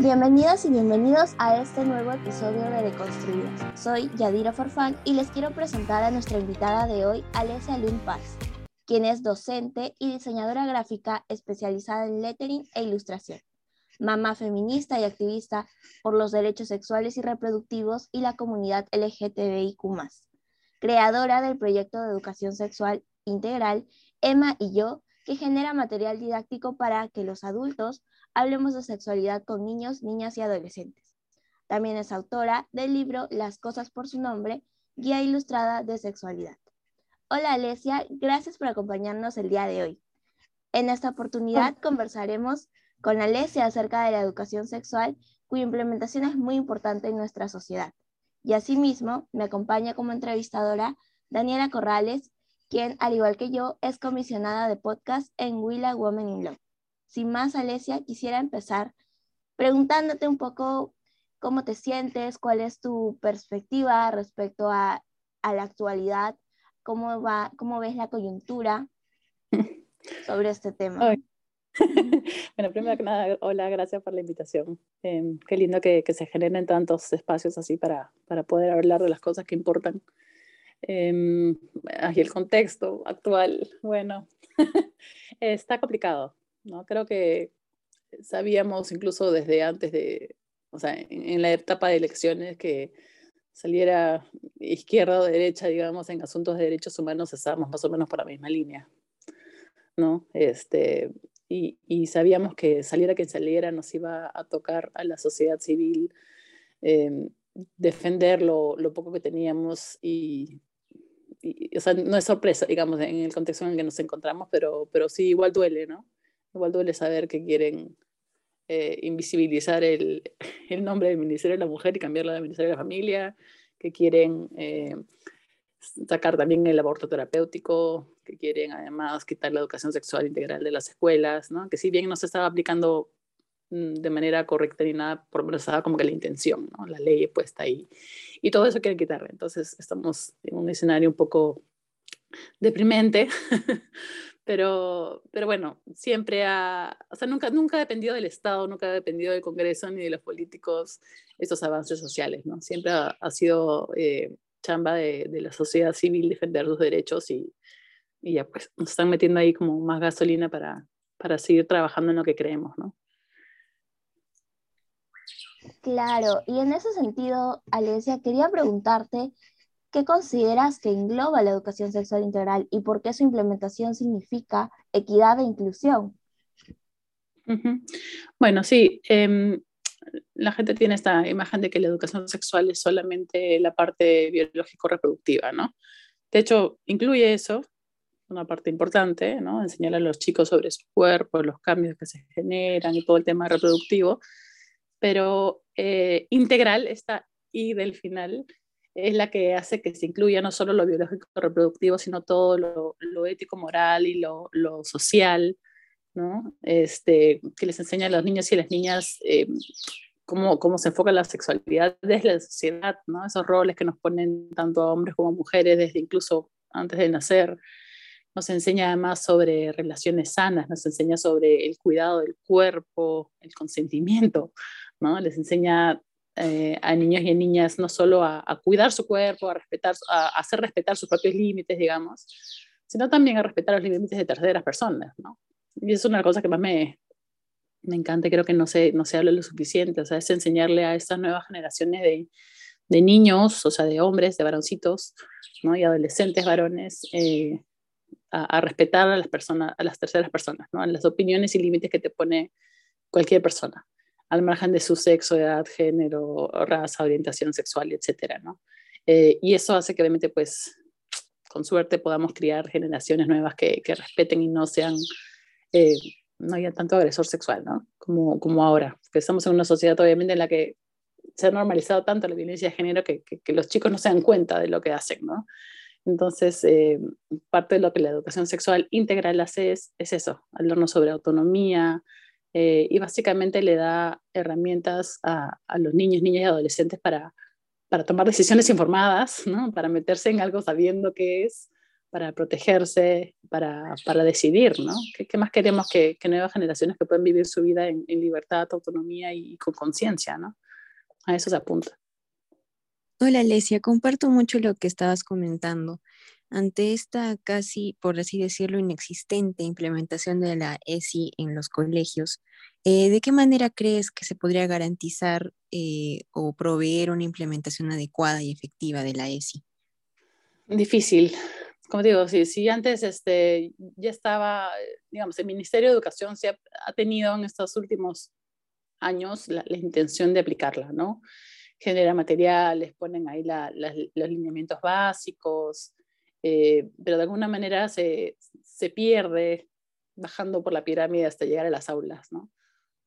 Bienvenidas y bienvenidos a este nuevo episodio de Deconstruidas. Soy Yadira Farfán y les quiero presentar a nuestra invitada de hoy, Alesia Lynn Paz, quien es docente y diseñadora gráfica especializada en lettering e ilustración, mamá feminista y activista por los derechos sexuales y reproductivos y la comunidad LGTBIQ, creadora del proyecto de educación sexual integral Emma y yo, que genera material didáctico para que los adultos hablemos de sexualidad con niños, niñas y adolescentes. También es autora del libro Las cosas por su nombre, guía ilustrada de sexualidad. Hola Alesia, gracias por acompañarnos el día de hoy. En esta oportunidad conversaremos con Alesia acerca de la educación sexual, cuya implementación es muy importante en nuestra sociedad. Y asimismo, me acompaña como entrevistadora Daniela Corrales, quien, al igual que yo, es comisionada de podcast en Willa Women in Law. Sin más, Alesia, quisiera empezar preguntándote un poco cómo te sientes, cuál es tu perspectiva respecto a, la actualidad, cómo, va, cómo ves la coyuntura sobre este tema. bueno, primero que nada, hola, gracias por la invitación. Em, qué lindo que, se generen tantos espacios así para, para poder hablar de las cosas que importan. Eh, el contexto actual, bueno, está complicado. ¿no? Creo que sabíamos incluso desde antes de, o sea, en, la etapa de elecciones que saliera izquierda o derecha, digamos, en asuntos de derechos humanos, estábamos más o menos por la misma línea, ¿no? Este, y, y sabíamos que saliera quien saliera nos iba a tocar a la sociedad civil eh, defender lo, lo, poco que teníamos y, o sea, no es sorpresa, digamos, en el contexto en el que nos encontramos, pero, pero sí, igual duele, ¿no? Igual duele saber que quieren eh, invisibilizar el, el, nombre del Ministerio de la Mujer y cambiarlo al Ministerio de la Familia, que quieren eh, sacar también el aborto terapéutico, que quieren además quitar la educación sexual integral de las escuelas, ¿no? que si bien no se estaba aplicando de manera correcta ni nada, por lo menos estaba como que la intención, ¿no? la ley puesta ahí. Y todo eso quieren quitar. Entonces estamos en un escenario un poco deprimente, pero, pero bueno, siempre ha, o sea, nunca, nunca ha dependido del Estado, nunca ha dependido del Congreso ni de los políticos estos avances sociales, ¿no? Siempre ha, sido eh, chamba de, de, la sociedad civil defender sus derechos y, y, ya pues nos están metiendo ahí como más gasolina para, para seguir trabajando en lo que creemos, ¿no? Claro, y en ese sentido, Alesia, quería preguntarte ¿Qué consideras que engloba la educación sexual integral y por qué su implementación significa equidad e inclusión? Bueno, sí, em, la gente tiene esta imagen de que la educación sexual es solamente la parte biológico-reproductiva, ¿no? De hecho, incluye eso, una parte importante, ¿no? Enseñar a los chicos sobre su cuerpo, los cambios que se generan y todo el tema reproductivo, pero eh, integral, esta I del final, es la que hace que se incluya no solo lo biológico reproductivo, sino todo lo, lo ético, moral y lo, lo, social, ¿no? Este, que les enseña a los niños y a las niñas eh, cómo, cómo, se enfoca la sexualidad desde la sociedad, ¿no? Esos roles que nos ponen tanto a hombres como a mujeres desde incluso antes de nacer. Nos enseña además sobre relaciones sanas, nos enseña sobre el cuidado del cuerpo, el consentimiento, ¿no? Les enseña eh, a niños y a niñas no solo a, cuidar su cuerpo, a, respetar, a, hacer respetar sus propios límites, digamos, sino también a respetar los límites de terceras personas, ¿no? Y es una cosa que más me, me encanta creo que no se, no se habla lo suficiente, o sea, es enseñarle a estas nuevas generaciones de, de niños, o sea, de hombres, de varoncitos, ¿no? Y adolescentes varones, eh, a, a, respetar a las personas, a las terceras personas, ¿no? A las opiniones y límites que te pone cualquier persona al margen de su sexo, edad, género, raza, orientación sexual, etcétera, ¿no? Eh, y eso hace que obviamente, pues, con suerte podamos criar generaciones nuevas que, respeten y no sean, eh, no haya tanto agresor sexual, ¿no? Como, como ahora, que estamos en una sociedad obviamente en la que se ha normalizado tanto la violencia de género que, que, los chicos no se dan cuenta de lo que hacen, ¿no? Entonces, eh, parte de lo que la educación sexual integral hace es, es eso, hablarnos sobre autonomía, eh, y básicamente le da herramientas a, a, los niños, niñas y adolescentes para, para tomar decisiones informadas, ¿no? para meterse en algo sabiendo qué es, para protegerse, para, para decidir, ¿no? ¿Qué, ¿Qué, más queremos que, que, nuevas generaciones que puedan vivir su vida en, en libertad, autonomía y, con conciencia, ¿no? A eso se apunta. Hola, Alesia, comparto mucho lo que estabas comentando. Ante esta casi, por así decirlo, inexistente implementación de la ESI en los colegios, eh, ¿de qué manera crees que se podría garantizar eh, o proveer una implementación adecuada y efectiva de la ESI? Difícil. Como digo, si, si antes este, ya estaba, digamos, el Ministerio de Educación se ha, tenido en estos últimos años la, intención de aplicarla, ¿no? Genera materiales, ponen ahí la, los lineamientos básicos, eh, pero de alguna manera se, se, pierde bajando por la pirámide hasta llegar a las aulas, ¿no?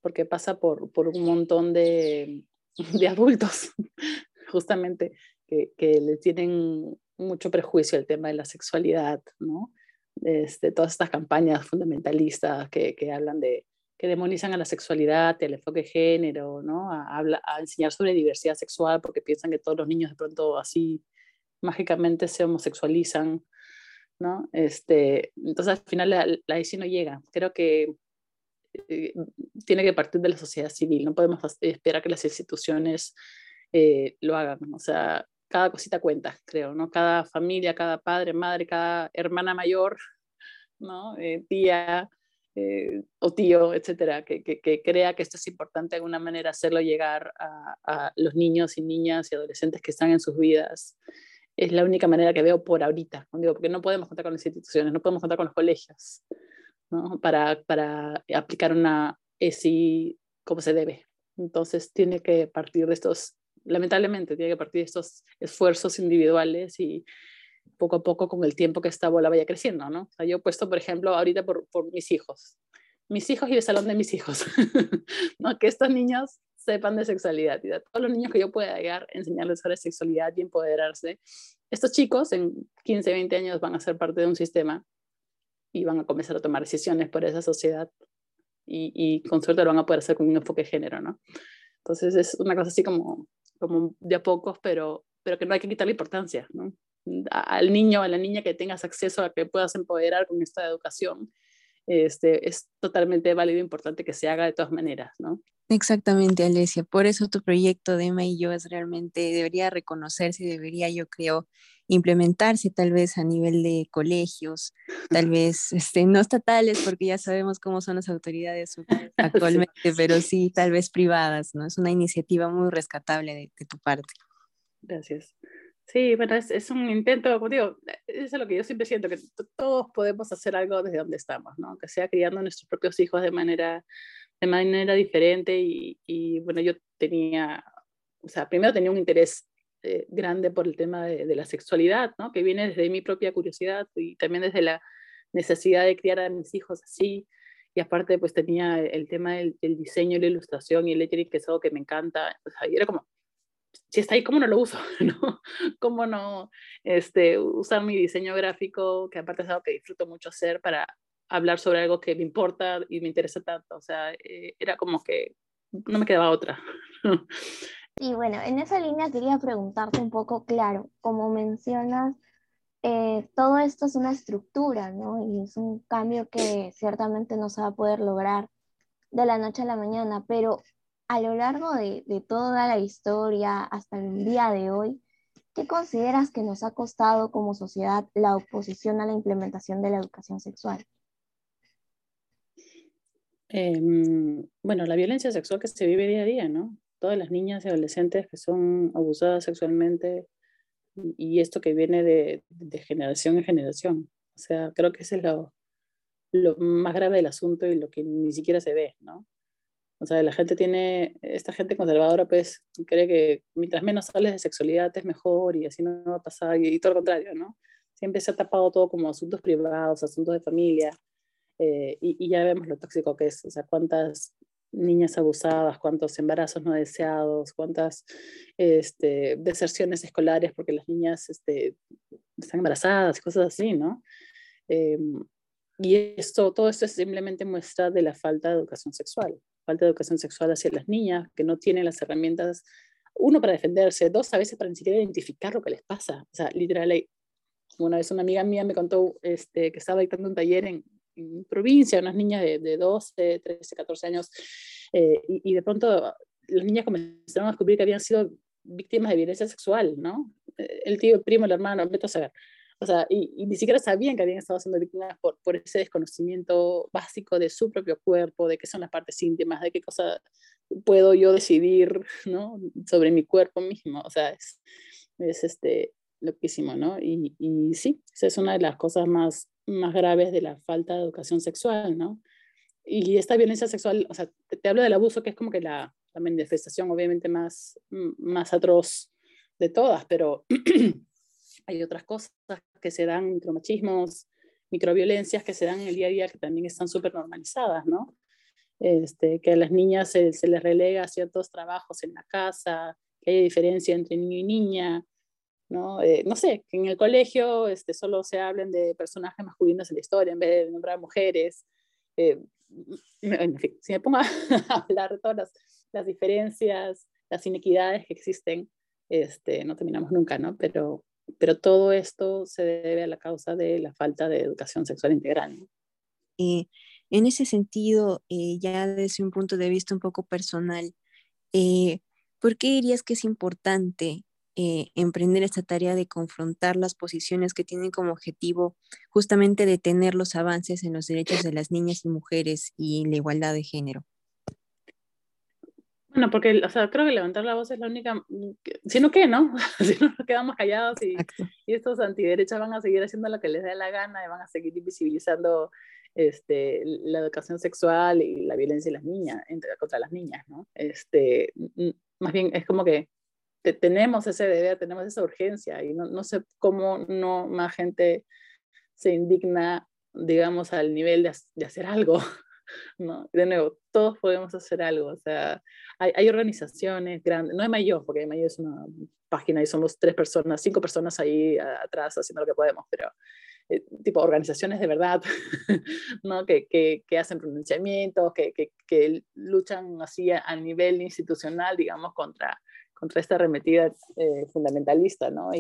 Porque pasa por, por un montón de, de adultos, justamente, que, que, le tienen mucho prejuicio al tema de la sexualidad, ¿no? Este, todas estas campañas fundamentalistas que, que hablan de, que demonizan a la sexualidad, el enfoque de género, ¿no? A, a, a, enseñar sobre diversidad sexual porque piensan que todos los niños de pronto así mágicamente se homosexualizan, ¿no? Este, entonces al final la, la ICI no llega. Creo que eh, tiene que partir de la sociedad civil, no podemos esperar que las instituciones eh, lo hagan, o sea, cada cosita cuenta, creo, ¿no? Cada familia, cada padre, madre, cada hermana mayor, ¿no? Eh, tía, o tío, etcétera, que, crea que esto es importante de alguna manera hacerlo llegar a, los niños y niñas y adolescentes que están en sus vidas es la única manera que veo por ahorita, digo, porque no podemos contar con las instituciones, no podemos contar con los colegios ¿no? para, para aplicar una ESI como se debe. Entonces tiene que partir de estos, lamentablemente, tiene que partir de estos esfuerzos individuales y poco a poco con el tiempo que esta bola vaya creciendo, ¿no? O yo he puesto, por ejemplo, ahorita por, por mis hijos, mis hijos y el salón de mis hijos, ¿no? Que estos niños sepan de sexualidad y a todos los niños que yo pueda llegar, enseñarles sobre sexualidad y empoderarse. Estos chicos en 15, 20 años van a ser parte de un sistema y van a comenzar a tomar decisiones por esa sociedad y, y con suerte lo van a poder hacer con un enfoque de género, ¿no? Entonces es una cosa así como, como de a pocos, pero, pero que no hay que quitarle importancia, ¿no? Al niño, a la niña que tengas acceso a que puedas empoderar con esta educación, este, es totalmente válido e importante que se haga de todas maneras, ¿no? Exactamente, Alesia. Por eso tu proyecto de Emma y yo es realmente, debería reconocerse, debería, yo creo, implementarse tal vez a nivel de colegios, tal vez este, no estatales, porque ya sabemos cómo son las autoridades actualmente, sí. pero sí tal vez privadas, ¿no? Es una iniciativa muy rescatable de, de tu parte. Gracias. Sí, bueno, es, es, un intento, como digo, eso es lo que yo siempre siento, que todos podemos hacer algo desde donde estamos, ¿no? Que sea criando a nuestros propios hijos de manera de manera diferente y, y, bueno, yo tenía, o sea, primero tenía un interés eh, grande por el tema de, de, la sexualidad, ¿no? Que viene desde mi propia curiosidad y también desde la necesidad de criar a mis hijos así. Y aparte, pues tenía el tema del, diseño y la ilustración y el lettering, que es algo que me encanta. O sea, y era como, si está ahí, ¿cómo no lo uso? ¿no? ¿Cómo no este, usar mi diseño gráfico, que aparte es algo que disfruto mucho hacer para hablar sobre algo que me importa y me interesa tanto. O sea, eh, era como que no me quedaba otra. y bueno, en esa línea quería preguntarte un poco, claro, como mencionas, eh, todo esto es una estructura, ¿no? Y es un cambio que ciertamente no se va a poder lograr de la noche a la mañana, pero a lo largo de, toda la historia hasta el día de hoy, ¿qué consideras que nos ha costado como sociedad la oposición a la implementación de la educación sexual? Eh, bueno, la violencia sexual que se vive día a día, ¿no? Todas las niñas y adolescentes que son abusadas sexualmente y, esto que viene de, de, generación en generación. O sea, creo que ese es lo, lo más grave del asunto y lo que ni siquiera se ve, ¿no? O sea, la gente tiene, esta gente conservadora pues cree que mientras menos hables de sexualidad es mejor y así no va a pasar y, y todo lo contrario, ¿no? Siempre se ha tapado todo como asuntos privados, asuntos de familia, eh, y, y, ya vemos lo tóxico que es, o sea, cuántas niñas abusadas, cuántos embarazos no deseados, cuántas este, deserciones escolares porque las niñas este, están embarazadas, cosas así, ¿no? Eh, y esto, todo esto es simplemente muestra de la falta de educación sexual, falta de educación sexual hacia las niñas que no tienen las herramientas, uno, para defenderse, dos, a veces para ni siquiera identificar lo que les pasa. O sea, literal, Una vez una amiga mía me contó este, que estaba dictando un taller en, provincia, unas niñas de, de 12, 13, 14 años, eh, y, y, de pronto las niñas comenzaron a descubrir que habían sido víctimas de violencia sexual, ¿no? Eh, el tío, el primo, el hermano, vete a saber. O sea, y, ni siquiera sabían que habían estado siendo víctimas por, por, ese desconocimiento básico de su propio cuerpo, de qué son las partes íntimas, de qué cosa puedo yo decidir, ¿no? Sobre mi cuerpo mismo. O sea, es, es este, loquísimo, ¿no? Y, y sí, esa es una de las cosas más, más graves de la falta de educación sexual, ¿no? Y esta violencia sexual, o sea, te, te hablo del abuso, que es como que la, la manifestación obviamente más, más atroz de todas, pero hay otras cosas que se dan, micromachismos, microviolencias que se dan en el día a día que también están súper normalizadas, ¿no? Este, que a las niñas se, se, les relega ciertos trabajos en la casa, que hay diferencia entre niño y niña, ¿no? Eh, no sé, que en el colegio este, solo se hablen de personajes masculinos en la historia en vez de nombrar mujeres. Eh, en fin, si me pongo a hablar de todas las las diferencias, las inequidades que existen, este, no terminamos nunca, ¿no? Pero, pero todo esto se debe a la causa de la falta de educación sexual integral. en ese sentido, eh, ya desde un punto de vista un poco personal, eh, ¿por qué dirías que es importante eh, emprender esta tarea de confrontar las posiciones que tienen como objetivo justamente detener los avances en los derechos de las niñas y mujeres y la igualdad de género? Bueno, porque, o sea, creo que levantar la voz es la única, mm, si no qué, ¿no? si no nos quedamos callados y, y, estos antiderechas van a seguir haciendo lo que les dé la gana y van a seguir invisibilizando este, la educación sexual y la violencia de las niñas, contra las niñas, ¿no? Este, más bien es como que tenemos ese deber, tenemos esa urgencia y no, no sé cómo no más gente se indigna, digamos, al nivel de, de hacer algo ¿no? De nuevo, todos podemos hacer algo, o sea, hay, organizaciones grandes, no hay mayor, porque mayor es una página y somos tres personas, cinco personas ahí atrás haciendo lo que podemos, pero eh, tipo organizaciones de verdad, ¿no? Que, que, que hacen pronunciamientos, que, que, luchan así a, nivel institucional, digamos, contra, contra esta arremetida eh, fundamentalista, ¿no?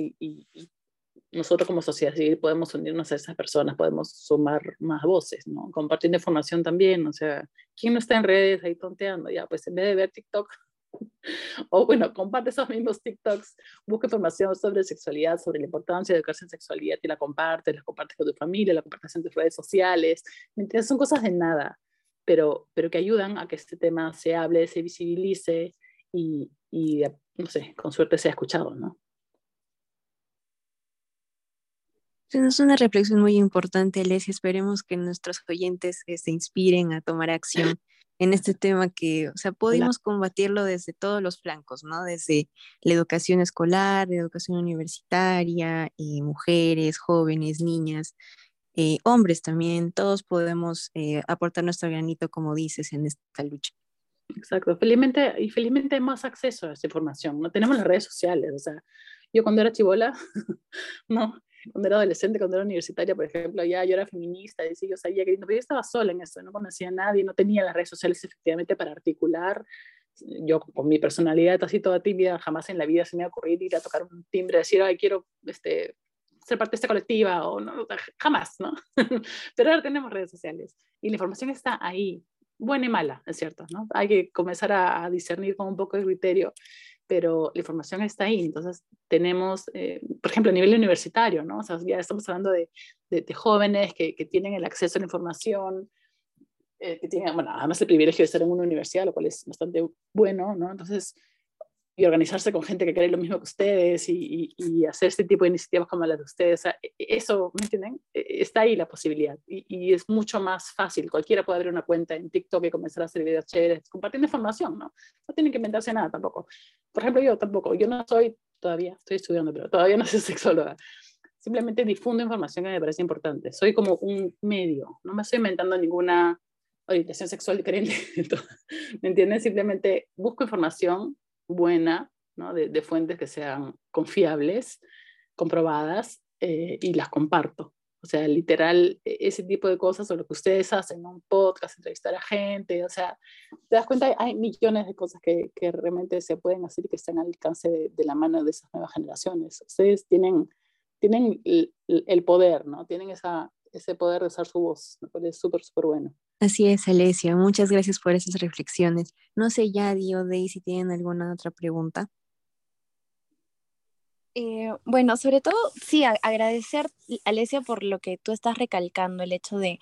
Nosotros como sociedad civil podemos unirnos a esas personas, podemos sumar más voces, ¿no? Compartiendo información también, o sea, ¿quién no está en redes ahí tonteando? Ya, pues en vez de ver TikTok, o bueno, comparte esos mismos TikToks, busca información sobre sexualidad, sobre la importancia de educarse en sexualidad y la compartes, la compartes con tu familia, la compartes en tus redes sociales, ¿me Son cosas de nada, pero, pero que ayudan a que este tema se hable, se visibilice y, y no sé, con suerte sea escuchado, ¿no? Es una reflexión muy importante, Alesia. Esperemos que nuestros oyentes eh, se inspiren a tomar acción en este tema que, o sea, podemos combatirlo desde todos los flancos, ¿no? Desde la educación escolar, la educación universitaria, y eh, mujeres, jóvenes, niñas, eh, hombres también, todos podemos aportar nuestro granito, como dices, en esta lucha. Exacto, felizmente, y felizmente hay más acceso a esta información, no tenemos las redes sociales, o sea, yo cuando era chivola, no, cuando era adolescente, cuando era universitaria, por ejemplo, ya yo era feminista, y yo sabía que pero yo estaba sola en eso, no conocía a nadie, no tenía las redes sociales efectivamente para articular. Yo con mi personalidad así toda tímida, jamás en la vida se me ha ocurrido ir a tocar un timbre, decir, ay, quiero este, ser parte de esta colectiva, o no, jamás, ¿no? Pero ahora tenemos redes sociales y la información está ahí, buena y mala, es cierto, ¿no? Hay que comenzar a, a discernir con un poco de criterio pero la información está ahí. Entonces, tenemos, eh, por ejemplo, a nivel universitario, ¿no? O sea, ya estamos hablando de, de, jóvenes que, que, tienen el acceso a la información, eh, que tienen, bueno, además el privilegio de estar en una universidad, lo cual es bastante bueno, ¿no? Entonces, y organizarse con gente que cree lo mismo que ustedes y, y, hacer este tipo de iniciativas como las de ustedes. O sea, e, e, eso, ¿me entienden? E, está ahí la posibilidad y, y, es mucho más fácil. Cualquiera puede abrir una cuenta en TikTok y comenzar a hacer videos chéveres compartiendo información, ¿no? No tienen que inventarse nada tampoco. Por ejemplo, yo tampoco, yo no soy todavía, estoy estudiando, pero todavía no soy sexóloga. Simplemente difundo información que me parece importante. Soy como un medio, no me estoy inventando ninguna orientación sexual diferente. ¿Me entienden? Simplemente busco información buena, ¿no? de, de, fuentes que sean confiables, comprobadas, eh, y las comparto. O sea, literal, e, ese tipo de cosas o lo que ustedes hacen, un podcast, entrevistar a gente, o sea, te das cuenta, hay millones de cosas que, que realmente se pueden hacer y que están al alcance de, de, la mano de esas nuevas generaciones. Ustedes tienen, tienen el, poder, ¿no? Tienen esa, ese poder de usar su voz, me parece súper, súper bueno. Así es, Alesia. Muchas gracias por esas reflexiones. No sé ya, Dio, de si tienen alguna otra pregunta. Eh, bueno, sobre todo, sí, agradecer, Alesia, por lo que tú estás recalcando, el hecho de,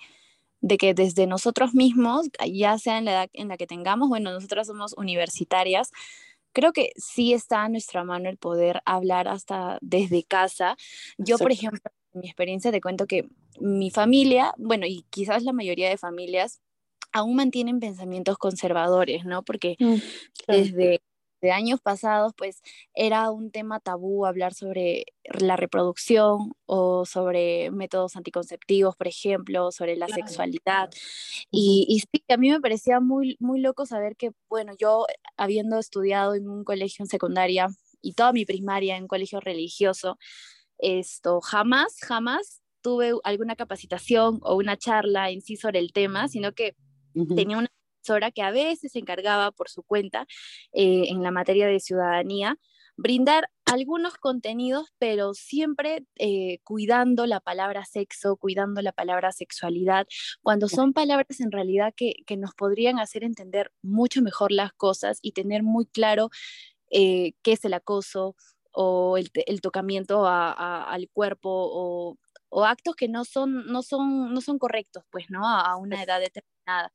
de, que desde nosotros mismos, ya sea en la edad en la que tengamos, bueno, nosotras somos universitarias, creo que sí está a nuestra mano el poder hablar hasta desde casa. Yo, por ejemplo, mi experiencia te cuento que mi familia, bueno, y quizás la mayoría de familias, aún mantienen pensamientos conservadores, ¿no? Porque mm, desde de años pasados, pues era un tema tabú hablar sobre la reproducción o sobre métodos anticonceptivos, por ejemplo, sobre la sexualidad. Y, y, sí, a mí me parecía muy, muy loco saber que, bueno, yo habiendo estudiado en un colegio en secundaria y toda mi primaria en un colegio religioso, esto jamás, jamás tuve alguna capacitación o una charla en sí sobre el tema, sino que tenía una que a veces se encargaba por su cuenta eh, en la materia de ciudadanía brindar algunos contenidos, pero siempre eh, cuidando la palabra sexo, cuidando la palabra sexualidad, cuando son palabras en realidad que, nos podrían hacer entender mucho mejor las cosas y tener muy claro eh, qué es el acoso o el, tocamiento al cuerpo o, actos que no son, no son, no son correctos, pues, ¿no? a una edad determinada.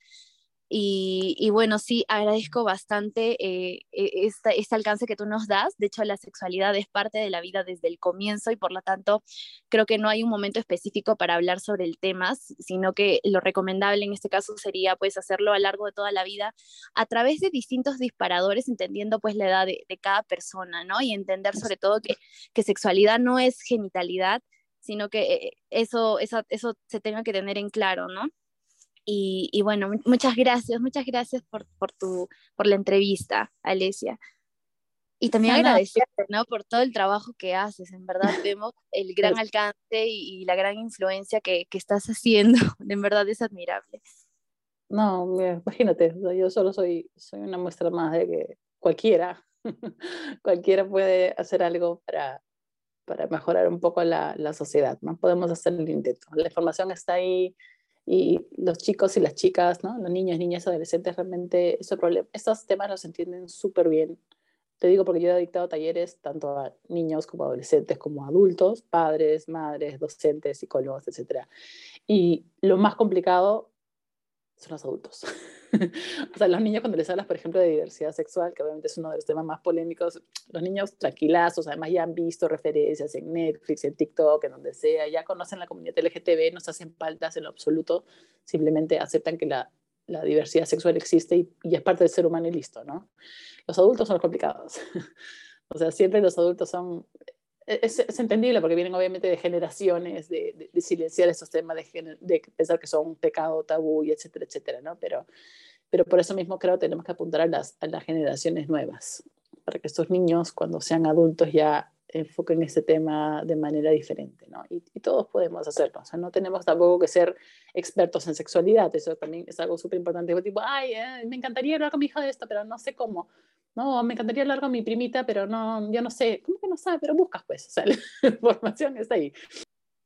Y, bueno, sí, agradezco bastante eh, e, este, alcance que tú nos das. De hecho, la sexualidad es parte de la vida desde el comienzo y por lo tanto creo que no hay un momento específico para hablar sobre el tema, sino que lo recomendable en este caso sería pues hacerlo a lo largo de toda la vida a través de distintos disparadores, entendiendo pues la edad de, cada persona, ¿no? Y entender sobre todo que, que sexualidad no es genitalidad, sino que eh, eso, eso, eso se tenga que tener en claro, ¿no? Y, bueno, muchas gracias, muchas gracias por, por, tu, por la entrevista, Alesia. Y también agradecerte, ¿no? Por todo el trabajo que haces, en verdad vemos el gran alcance y, la gran influencia que, que, estás haciendo, en verdad es admirable. No, imagínate, yo solo soy, soy una muestra más de que cualquiera, cualquiera puede hacer algo para, para mejorar un poco la, la sociedad, ¿no? Podemos hacer el intento. La información está ahí, y los chicos y las chicas, ¿no? los niños, niñas, adolescentes, realmente problema, estos temas los entienden súper bien. Te digo porque yo he dictado talleres tanto a niños como adolescentes, como adultos, padres, madres, docentes, psicólogos, etc. Y lo más complicado son los adultos. o sea, los niños cuando les hablas, por ejemplo, de diversidad sexual, que obviamente es uno de los temas más polémicos, los niños tranquilazos, además ya han visto referencias en Netflix, en TikTok, en donde sea, ya conocen la comunidad LGTB, no se hacen faltas en lo absoluto, simplemente aceptan que la, la diversidad sexual existe y, y, es parte del ser humano y listo, ¿no? Los adultos son complicados. o sea, siempre los adultos son es, es, entendible porque vienen obviamente de generaciones de, de, silenciar esos temas, de, de, pensar que son un pecado, tabú, y etcétera, etcétera, ¿no? Pero, pero por eso mismo creo que tenemos que apuntar a las, a las generaciones nuevas, para que estos niños cuando sean adultos ya enfoquen ese tema de manera diferente, ¿no? Y, y, todos podemos hacerlo, o sea, no tenemos tampoco que ser expertos en sexualidad, eso también es algo súper importante, tipo, ay, eh, me encantaría hablar con mi hijo de esto, pero no sé cómo, no, me encantaría hablar con mi primita, pero no, yo no sé, ¿cómo que no sabe? Pero buscas pues, o sea, la información está ahí.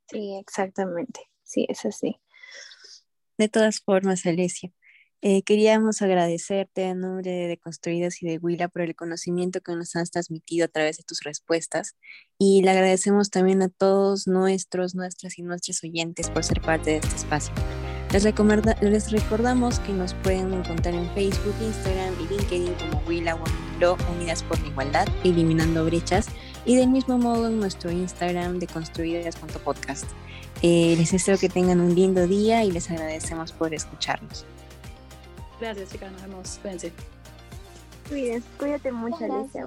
Sí, exactamente, sí, es así. De todas formas, Alicia, eh, queríamos agradecerte en nombre de Construidas y de Huila por el conocimiento que nos has transmitido a través de tus respuestas y le agradecemos también a todos nuestros, nuestras y nuestros oyentes por ser parte de este espacio. Les, les recordamos que nos pueden encontrar en Facebook, Instagram y LinkedIn como Willa Unidas por la Igualdad, eliminando brechas, y del mismo modo en nuestro Instagram de construidas.podcast. Eh, les deseo que tengan un lindo día y les agradecemos por escucharnos. Gracias, chicas. Nos vemos. Cuídense. Cuídate mucho, Alicia.